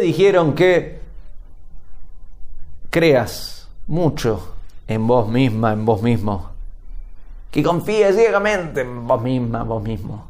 dijeron que creas mucho en vos misma, en vos mismo. Que confíes ciegamente en vos misma, vos mismo.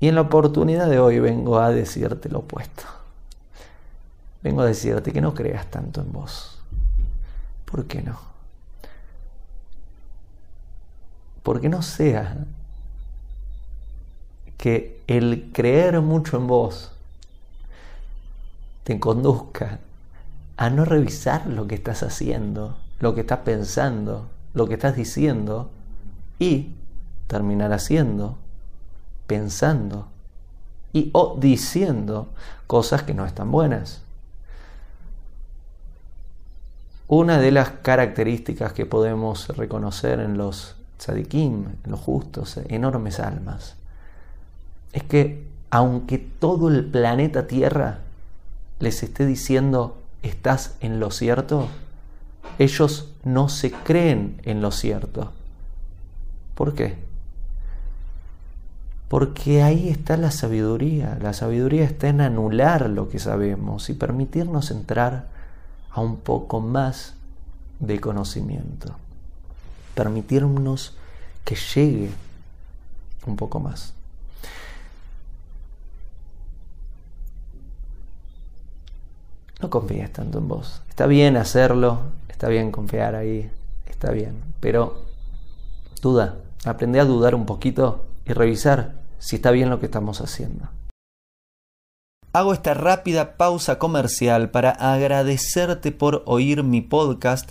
Y en la oportunidad de hoy vengo a decirte lo opuesto. Vengo a decirte que no creas tanto en vos. ¿Por qué no? Porque no sea que el creer mucho en vos te conduzca a no revisar lo que estás haciendo, lo que estás pensando, lo que estás diciendo y terminar haciendo, pensando y o diciendo cosas que no están buenas. Una de las características que podemos reconocer en los tzadikim, los justos, enormes almas, es que aunque todo el planeta Tierra les esté diciendo estás en lo cierto, ellos no se creen en lo cierto. ¿Por qué? Porque ahí está la sabiduría. La sabiduría está en anular lo que sabemos y permitirnos entrar a un poco más de conocimiento. Permitirnos que llegue un poco más. No confíes tanto en vos. Está bien hacerlo, está bien confiar ahí, está bien. Pero duda, aprende a dudar un poquito y revisar si está bien lo que estamos haciendo. Hago esta rápida pausa comercial para agradecerte por oír mi podcast